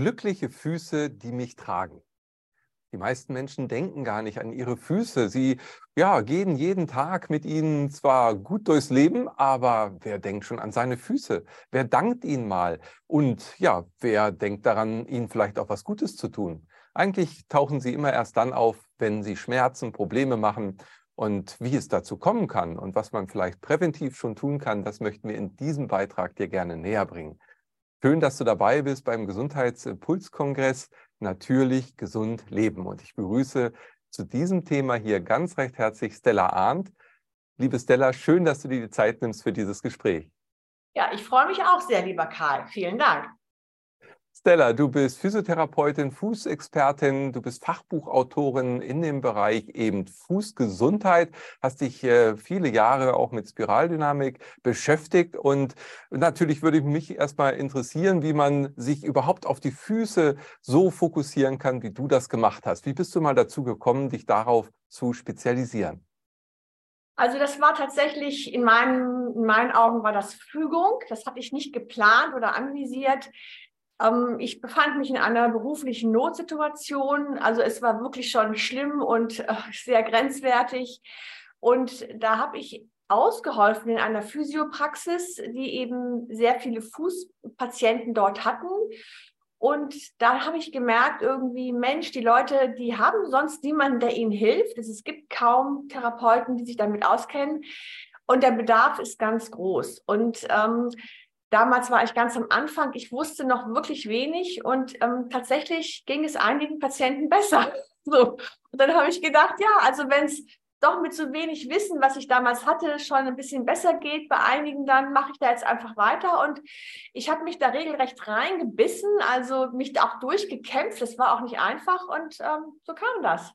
Glückliche Füße, die mich tragen. Die meisten Menschen denken gar nicht an ihre Füße. Sie ja, gehen jeden Tag mit ihnen zwar gut durchs Leben, aber wer denkt schon an seine Füße? Wer dankt ihnen mal? Und ja, wer denkt daran, ihnen vielleicht auch was Gutes zu tun? Eigentlich tauchen sie immer erst dann auf, wenn sie Schmerzen, Probleme machen. Und wie es dazu kommen kann und was man vielleicht präventiv schon tun kann, das möchten wir in diesem Beitrag dir gerne näher bringen. Schön, dass du dabei bist beim Gesundheitspulskongress Natürlich gesund leben. Und ich begrüße zu diesem Thema hier ganz recht herzlich Stella Arndt. Liebe Stella, schön, dass du dir die Zeit nimmst für dieses Gespräch. Ja, ich freue mich auch sehr, lieber Karl. Vielen Dank. Stella, du bist Physiotherapeutin, Fußexpertin, du bist Fachbuchautorin in dem Bereich eben Fußgesundheit, hast dich äh, viele Jahre auch mit Spiraldynamik beschäftigt und natürlich würde mich erstmal interessieren, wie man sich überhaupt auf die Füße so fokussieren kann, wie du das gemacht hast. Wie bist du mal dazu gekommen, dich darauf zu spezialisieren? Also das war tatsächlich in meinen, in meinen Augen war das Fügung. Das hatte ich nicht geplant oder anvisiert. Ähm, ich befand mich in einer beruflichen Notsituation. Also es war wirklich schon schlimm und äh, sehr grenzwertig. Und da habe ich ausgeholfen in einer Physiopraxis, die eben sehr viele Fußpatienten dort hatten. Und da habe ich gemerkt, irgendwie, Mensch, die Leute, die haben sonst niemanden, der ihnen hilft. Es gibt kaum Therapeuten, die sich damit auskennen. Und der Bedarf ist ganz groß. Und ähm, Damals war ich ganz am Anfang. Ich wusste noch wirklich wenig und ähm, tatsächlich ging es einigen Patienten besser. So. Und dann habe ich gedacht, ja, also wenn es doch mit so wenig Wissen, was ich damals hatte, schon ein bisschen besser geht, bei einigen dann mache ich da jetzt einfach weiter. Und ich habe mich da regelrecht reingebissen, also mich auch durchgekämpft. Das war auch nicht einfach und ähm, so kam das.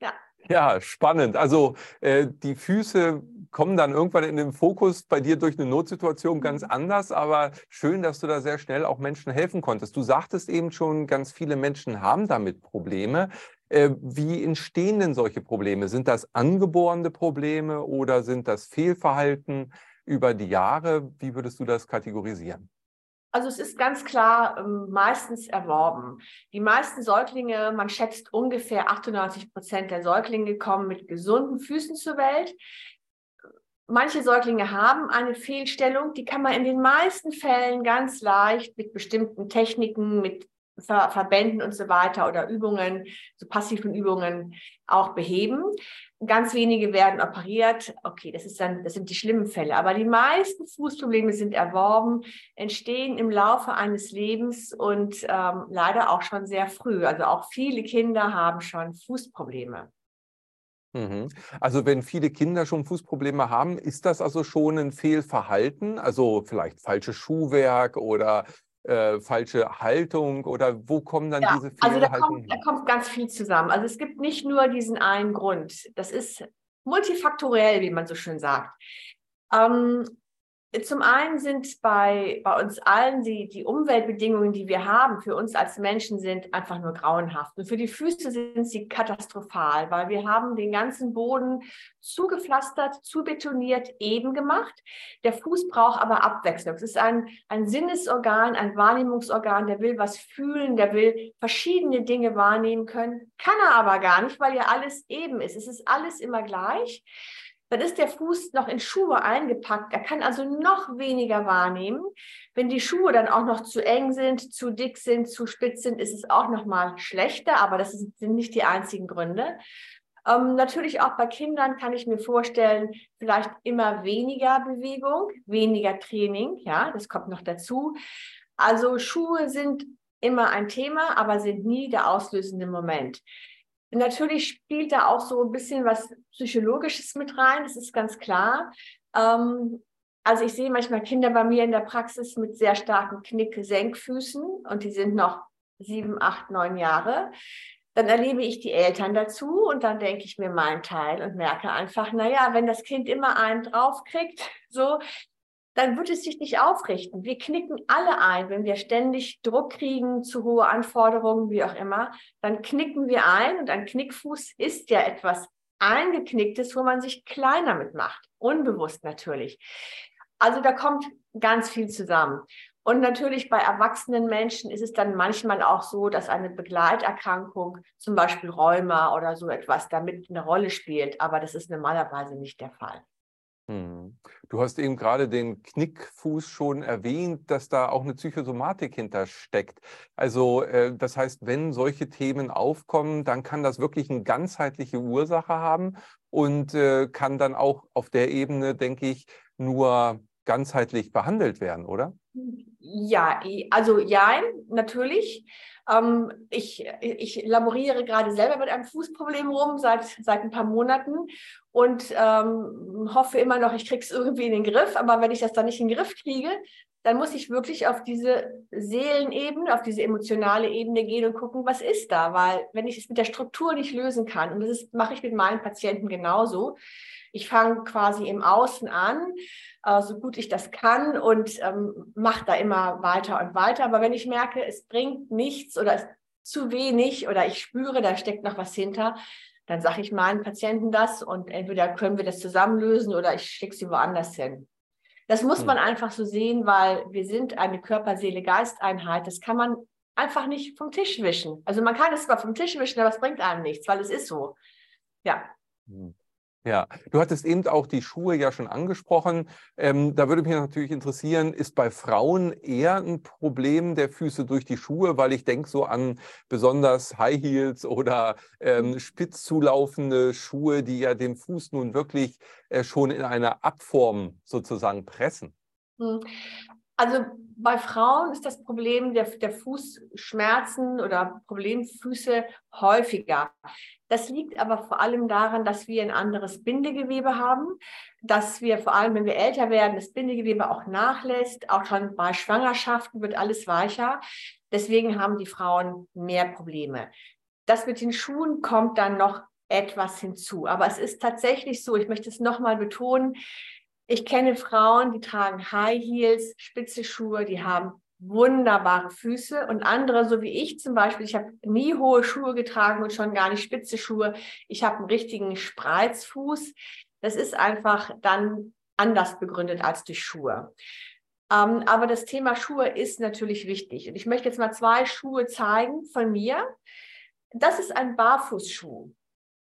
Ja. Ja, spannend. Also äh, die Füße kommen dann irgendwann in den Fokus bei dir durch eine Notsituation ganz mhm. anders, aber schön, dass du da sehr schnell auch Menschen helfen konntest. Du sagtest eben schon, ganz viele Menschen haben damit Probleme. Äh, wie entstehen denn solche Probleme? Sind das angeborene Probleme oder sind das Fehlverhalten über die Jahre? Wie würdest du das kategorisieren? Also es ist ganz klar ähm, meistens erworben. Die meisten Säuglinge, man schätzt ungefähr 98 Prozent der Säuglinge kommen mit gesunden Füßen zur Welt. Manche Säuglinge haben eine Fehlstellung, die kann man in den meisten Fällen ganz leicht mit bestimmten Techniken, mit Ver Verbänden und so weiter oder Übungen, so passiven Übungen auch beheben. Ganz wenige werden operiert. Okay, das ist dann, das sind die schlimmen Fälle. Aber die meisten Fußprobleme sind erworben, entstehen im Laufe eines Lebens und ähm, leider auch schon sehr früh. Also auch viele Kinder haben schon Fußprobleme. Mhm. Also wenn viele Kinder schon Fußprobleme haben, ist das also schon ein Fehlverhalten? Also vielleicht falsches Schuhwerk oder äh, falsche Haltung oder wo kommen dann ja, diese Fehlhaltungen? Also da kommt, da kommt ganz viel zusammen. Also es gibt nicht nur diesen einen Grund. Das ist multifaktoriell, wie man so schön sagt. Ähm, zum einen sind bei, bei uns allen die, die Umweltbedingungen, die wir haben, für uns als Menschen sind einfach nur grauenhaft. Und für die Füße sind sie katastrophal, weil wir haben den ganzen Boden zugepflastert, zubetoniert, eben gemacht. Der Fuß braucht aber Abwechslung. Es ist ein, ein Sinnesorgan, ein Wahrnehmungsorgan, der will was fühlen, der will verschiedene Dinge wahrnehmen können, kann er aber gar nicht, weil ja alles eben ist. Es ist alles immer gleich dann ist der Fuß noch in Schuhe eingepackt. Er kann also noch weniger wahrnehmen. Wenn die Schuhe dann auch noch zu eng sind, zu dick sind, zu spitz sind, ist es auch noch mal schlechter. Aber das sind nicht die einzigen Gründe. Ähm, natürlich auch bei Kindern kann ich mir vorstellen, vielleicht immer weniger Bewegung, weniger Training. Ja, das kommt noch dazu. Also Schuhe sind immer ein Thema, aber sind nie der auslösende Moment. Natürlich spielt da auch so ein bisschen was Psychologisches mit rein, das ist ganz klar. Ähm, also ich sehe manchmal Kinder bei mir in der Praxis mit sehr starken Knick-Senkfüßen und die sind noch sieben, acht, neun Jahre. Dann erlebe ich die Eltern dazu und dann denke ich mir meinen Teil und merke einfach, naja, wenn das Kind immer einen draufkriegt, so, dann wird es sich nicht aufrichten. Wir knicken alle ein, wenn wir ständig Druck kriegen, zu hohe Anforderungen, wie auch immer, dann knicken wir ein und ein Knickfuß ist ja etwas eingeknicktes, wo man sich kleiner mitmacht, unbewusst natürlich. Also da kommt ganz viel zusammen. Und natürlich bei erwachsenen Menschen ist es dann manchmal auch so, dass eine Begleiterkrankung, zum Beispiel Rheuma oder so etwas, damit eine Rolle spielt. Aber das ist normalerweise nicht der Fall. Hm. Du hast eben gerade den Knickfuß schon erwähnt, dass da auch eine Psychosomatik hintersteckt. Also äh, das heißt, wenn solche Themen aufkommen, dann kann das wirklich eine ganzheitliche Ursache haben und äh, kann dann auch auf der Ebene, denke ich, nur ganzheitlich behandelt werden, oder? Ja, also ja, natürlich. Ähm, ich, ich laboriere gerade selber mit einem Fußproblem rum seit, seit ein paar Monaten und ähm, hoffe immer noch, ich kriege es irgendwie in den Griff. Aber wenn ich das dann nicht in den Griff kriege, dann muss ich wirklich auf diese Seelenebene, auf diese emotionale Ebene gehen und gucken, was ist da? Weil wenn ich es mit der Struktur nicht lösen kann, und das ist, mache ich mit meinen Patienten genauso, ich fange quasi im Außen an, äh, so gut ich das kann und ähm, mache da immer weiter und weiter. Aber wenn ich merke, es bringt nichts oder es zu wenig oder ich spüre, da steckt noch was hinter, dann sage ich meinen Patienten das und entweder können wir das zusammen lösen oder ich schicke sie woanders hin. Das muss hm. man einfach so sehen, weil wir sind eine Körper-Seele-Geist-Einheit. Das kann man einfach nicht vom Tisch wischen. Also man kann es zwar vom Tisch wischen, aber es bringt einem nichts, weil es ist so. Ja. Hm. Ja, du hattest eben auch die Schuhe ja schon angesprochen. Ähm, da würde mich natürlich interessieren, ist bei Frauen eher ein Problem der Füße durch die Schuhe, weil ich denke so an besonders High Heels oder ähm, mhm. spitz zulaufende Schuhe, die ja den Fuß nun wirklich äh, schon in einer Abform sozusagen pressen. Mhm. Also bei Frauen ist das Problem der, der Fußschmerzen oder Problemfüße häufiger. Das liegt aber vor allem daran, dass wir ein anderes Bindegewebe haben, dass wir vor allem, wenn wir älter werden, das Bindegewebe auch nachlässt. Auch schon bei Schwangerschaften wird alles weicher. Deswegen haben die Frauen mehr Probleme. Das mit den Schuhen kommt dann noch etwas hinzu. Aber es ist tatsächlich so, ich möchte es nochmal betonen, ich kenne Frauen, die tragen High Heels, spitze Schuhe, die haben wunderbare Füße und andere, so wie ich zum Beispiel, ich habe nie hohe Schuhe getragen und schon gar nicht spitze Schuhe. Ich habe einen richtigen Spreizfuß. Das ist einfach dann anders begründet als durch Schuhe. Ähm, aber das Thema Schuhe ist natürlich wichtig. Und ich möchte jetzt mal zwei Schuhe zeigen von mir. Das ist ein Barfußschuh.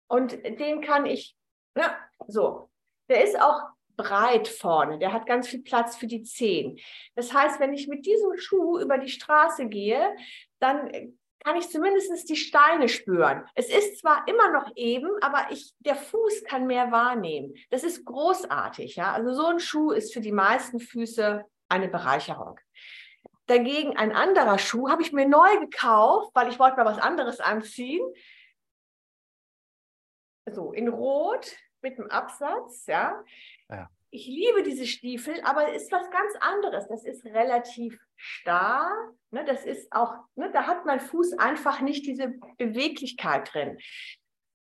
Und den kann ich, ja, so. Der ist auch breit vorne, der hat ganz viel Platz für die Zehen. Das heißt, wenn ich mit diesem Schuh über die Straße gehe, dann kann ich zumindest die Steine spüren. Es ist zwar immer noch eben, aber ich, der Fuß kann mehr wahrnehmen. Das ist großartig. Ja? Also so ein Schuh ist für die meisten Füße eine Bereicherung. Dagegen ein anderer Schuh habe ich mir neu gekauft, weil ich wollte mal was anderes anziehen. So in Rot mit dem Absatz, ja. Ja. Ich liebe diese Stiefel, aber es ist was ganz anderes. Das ist relativ starr. Ne? Das ist auch, ne? da hat mein Fuß einfach nicht diese Beweglichkeit drin.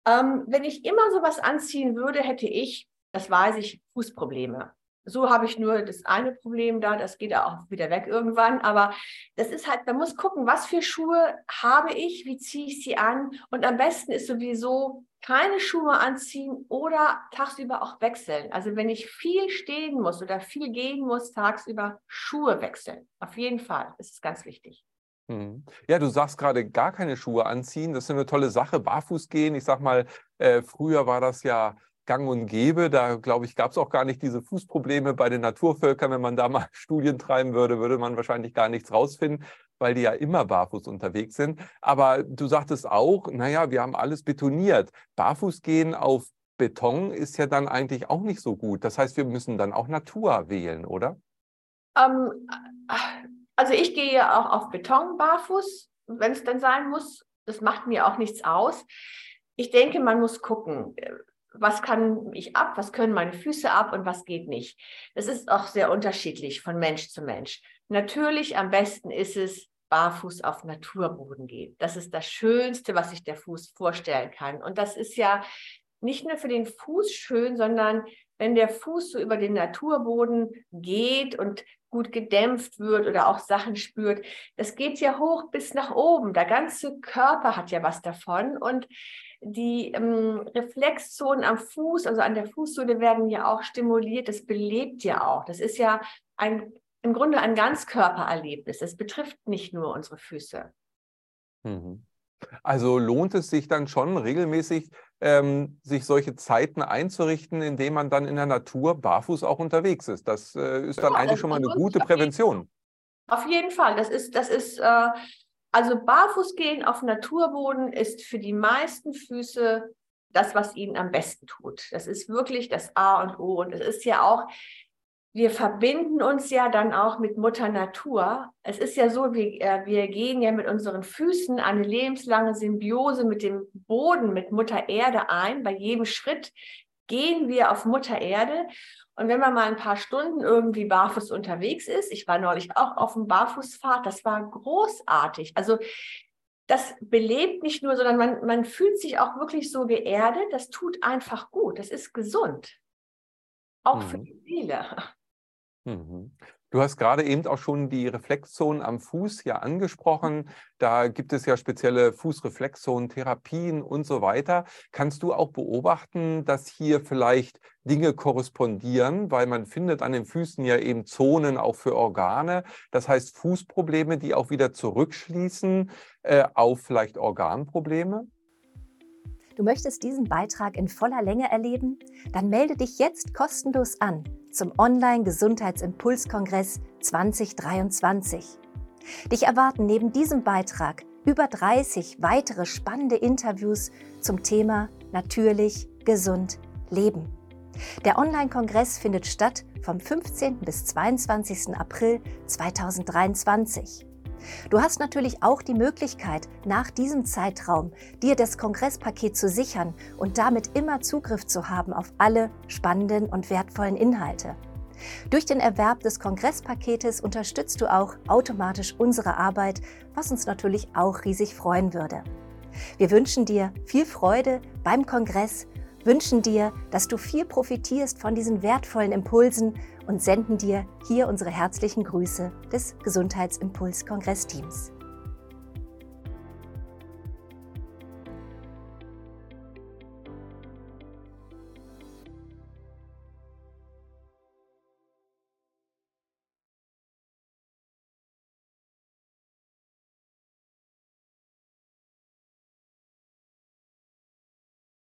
Ähm, wenn ich immer sowas anziehen würde, hätte ich, das weiß ich, Fußprobleme. So habe ich nur das eine Problem da, das geht auch wieder weg irgendwann. Aber das ist halt, man muss gucken, was für Schuhe habe ich, wie ziehe ich sie an. Und am besten ist sowieso keine Schuhe anziehen oder tagsüber auch wechseln. Also wenn ich viel stehen muss oder viel gehen muss, tagsüber Schuhe wechseln. Auf jeden Fall. Ist ganz wichtig. Mhm. Ja, du sagst gerade gar keine Schuhe anziehen. Das ist eine tolle Sache. Barfuß gehen. Ich sag mal, äh, früher war das ja gang und gäbe. Da, glaube ich, gab es auch gar nicht diese Fußprobleme bei den Naturvölkern. Wenn man da mal Studien treiben würde, würde man wahrscheinlich gar nichts rausfinden weil die ja immer barfuß unterwegs sind. Aber du sagtest auch, naja, wir haben alles betoniert. Barfuß gehen auf Beton ist ja dann eigentlich auch nicht so gut. Das heißt, wir müssen dann auch Natur wählen, oder? Ähm, also ich gehe auch auf Beton barfuß, wenn es denn sein muss. Das macht mir auch nichts aus. Ich denke, man muss gucken, was kann ich ab, was können meine Füße ab und was geht nicht. Das ist auch sehr unterschiedlich von Mensch zu Mensch. Natürlich am besten ist es, barfuß auf Naturboden geht. Das ist das Schönste, was sich der Fuß vorstellen kann. Und das ist ja nicht nur für den Fuß schön, sondern wenn der Fuß so über den Naturboden geht und gut gedämpft wird oder auch Sachen spürt, das geht ja hoch bis nach oben. Der ganze Körper hat ja was davon und die ähm, Reflexzonen am Fuß, also an der Fußsohle werden ja auch stimuliert. Das belebt ja auch. Das ist ja ein im Grunde ein Ganzkörpererlebnis. Es betrifft nicht nur unsere Füße. Mhm. Also lohnt es sich dann schon regelmäßig, ähm, sich solche Zeiten einzurichten, indem man dann in der Natur barfuß auch unterwegs ist. Das äh, ist dann ja, eigentlich schon mal eine gute Prävention. Auf jeden Fall. Das ist, das ist, äh, also barfuß gehen auf Naturboden ist für die meisten Füße das, was ihnen am besten tut. Das ist wirklich das A und O. Und es ist ja auch, wir verbinden uns ja dann auch mit Mutter Natur. Es ist ja so, wir, äh, wir gehen ja mit unseren Füßen eine lebenslange Symbiose mit dem Boden, mit Mutter Erde ein. Bei jedem Schritt gehen wir auf Mutter Erde. Und wenn man mal ein paar Stunden irgendwie barfuß unterwegs ist, ich war neulich auch auf dem Barfußfahrt, das war großartig. Also das belebt nicht nur, sondern man, man fühlt sich auch wirklich so geerdet. Das tut einfach gut. Das ist gesund. Auch mhm. für die Seele. Mhm. Du hast gerade eben auch schon die Reflexzonen am Fuß ja angesprochen. Da gibt es ja spezielle Fußreflexzonen-Therapien und so weiter. Kannst du auch beobachten, dass hier vielleicht Dinge korrespondieren, weil man findet an den Füßen ja eben Zonen auch für Organe. Das heißt Fußprobleme, die auch wieder zurückschließen äh, auf vielleicht Organprobleme? Du möchtest diesen Beitrag in voller Länge erleben? Dann melde dich jetzt kostenlos an zum Online-Gesundheitsimpulskongress 2023. Dich erwarten neben diesem Beitrag über 30 weitere spannende Interviews zum Thema Natürlich, gesund, leben. Der Online-Kongress findet statt vom 15. bis 22. April 2023. Du hast natürlich auch die Möglichkeit, nach diesem Zeitraum dir das Kongresspaket zu sichern und damit immer Zugriff zu haben auf alle spannenden und wertvollen Inhalte. Durch den Erwerb des Kongresspaketes unterstützt du auch automatisch unsere Arbeit, was uns natürlich auch riesig freuen würde. Wir wünschen dir viel Freude beim Kongress, wünschen dir, dass du viel profitierst von diesen wertvollen Impulsen und senden dir hier unsere herzlichen Grüße des Gesundheitsimpuls-Kongressteams.